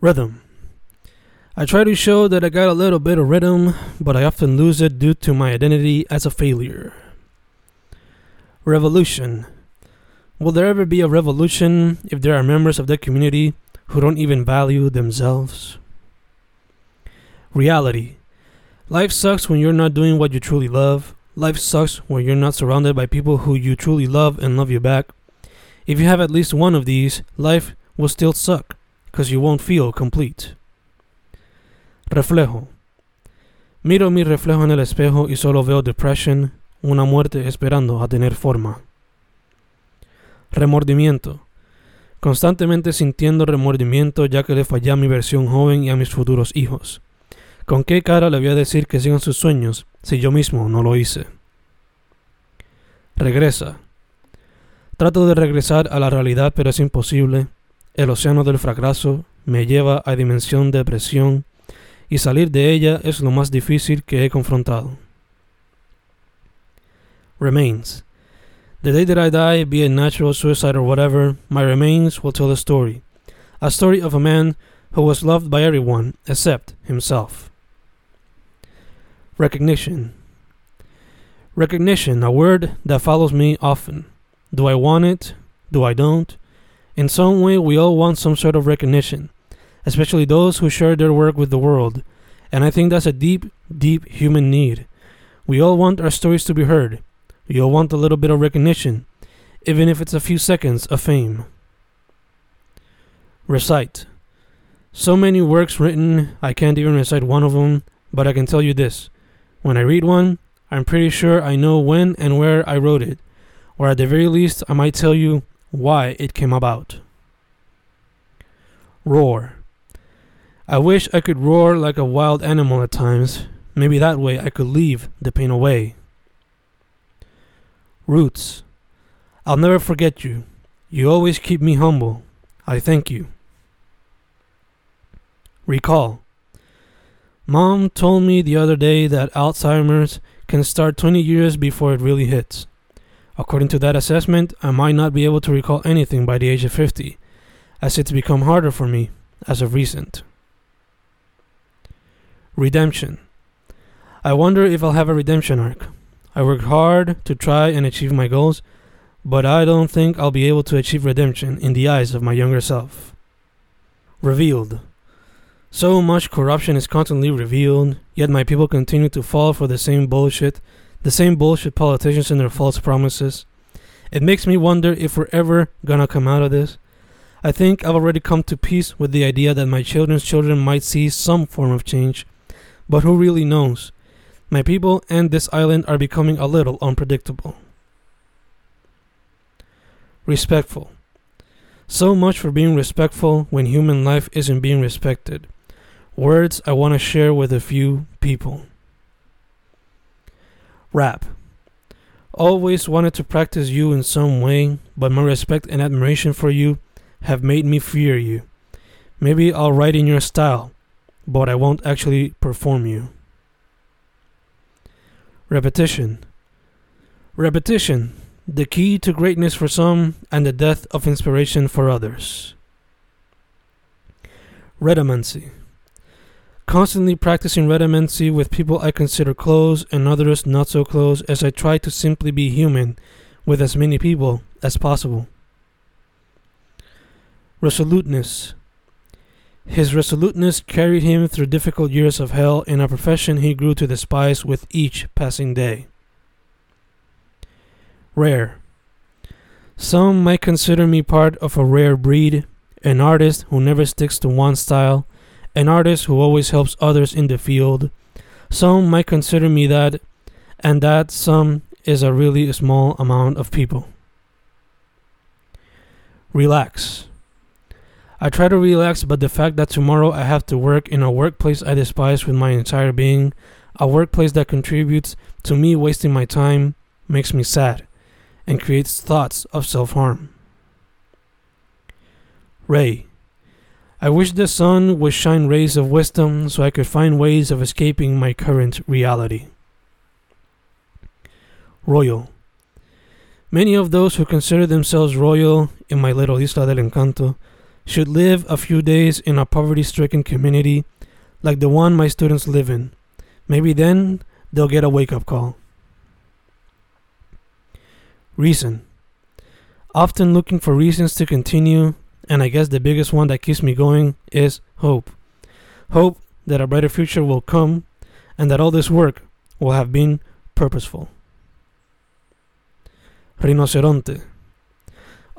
Rhythm. I try to show that I got a little bit of rhythm, but I often lose it due to my identity as a failure. Revolution. Will there ever be a revolution if there are members of the community who don't even value themselves? Reality. Life sucks when you're not doing what you truly love. Life sucks when you're not surrounded by people who you truly love and love you back. If you have at least one of these, life will still suck because you won't feel complete. Reflejo. Miro mi reflejo en el espejo y solo veo depression, una muerte esperando a tener forma. Remordimiento. Constantemente sintiendo remordimiento ya que le fallé a mi versión joven y a mis futuros hijos. ¿Con qué cara le voy a decir que sigan sus sueños si yo mismo no lo hice? Regresa. Trato de regresar a la realidad pero es imposible. El océano del fracaso me lleva a dimensión de presión y salir de ella es lo más difícil que he confrontado. Remains. The day that I die, be it natural suicide or whatever, my remains will tell a story. A story of a man who was loved by everyone except himself. Recognition. Recognition, a word that follows me often. Do I want it? Do I don't? In some way, we all want some sort of recognition, especially those who share their work with the world, and I think that's a deep, deep human need. We all want our stories to be heard. We all want a little bit of recognition, even if it's a few seconds of fame. Recite. So many works written, I can't even recite one of them, but I can tell you this. When I read one, I'm pretty sure I know when and where I wrote it, or at the very least, I might tell you why it came about. Roar. I wish I could roar like a wild animal at times. Maybe that way I could leave the pain away. Roots. I'll never forget you. You always keep me humble. I thank you. Recall. Mom told me the other day that Alzheimer's can start 20 years before it really hits. According to that assessment, I might not be able to recall anything by the age of 50, as it's become harder for me as of recent. Redemption. I wonder if I'll have a redemption arc. I work hard to try and achieve my goals, but I don't think I'll be able to achieve redemption in the eyes of my younger self. Revealed. So much corruption is constantly revealed, yet my people continue to fall for the same bullshit, the same bullshit politicians and their false promises. It makes me wonder if we're ever gonna come out of this. I think I've already come to peace with the idea that my children's children might see some form of change, but who really knows? My people and this island are becoming a little unpredictable. Respectful. So much for being respectful when human life isn't being respected. Words I want to share with a few people. Rap. Always wanted to practice you in some way, but my respect and admiration for you have made me fear you. Maybe I'll write in your style, but I won't actually perform you. Repetition. Repetition, the key to greatness for some and the death of inspiration for others. Redundancy. Constantly practicing redundancy with people I consider close and others not so close as I try to simply be human with as many people as possible. Resoluteness. His resoluteness carried him through difficult years of hell in a profession he grew to despise with each passing day. Rare. Some might consider me part of a rare breed, an artist who never sticks to one style, an artist who always helps others in the field. Some might consider me that, and that some is a really small amount of people. Relax. I try to relax, but the fact that tomorrow I have to work in a workplace I despise with my entire being, a workplace that contributes to me wasting my time, makes me sad and creates thoughts of self harm. Ray. I wish the sun would shine rays of wisdom so I could find ways of escaping my current reality. Royal. Many of those who consider themselves royal in my little Isla del Encanto should live a few days in a poverty stricken community like the one my students live in. Maybe then they'll get a wake up call. Reason. Often looking for reasons to continue, and I guess the biggest one that keeps me going is hope. Hope that a brighter future will come and that all this work will have been purposeful. Rinoceronte.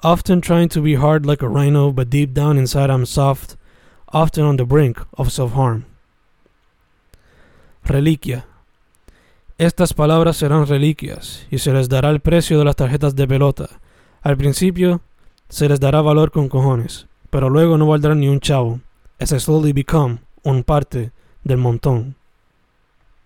Often trying to be hard like a rhino, but deep down inside I'm soft, often on the brink of self harm. Reliquia. Estas palabras serán reliquias y se les dará el precio de las tarjetas de pelota. Al principio se les dará valor con cojones, pero luego no valdrán ni un chavo, as slowly become un parte del montón.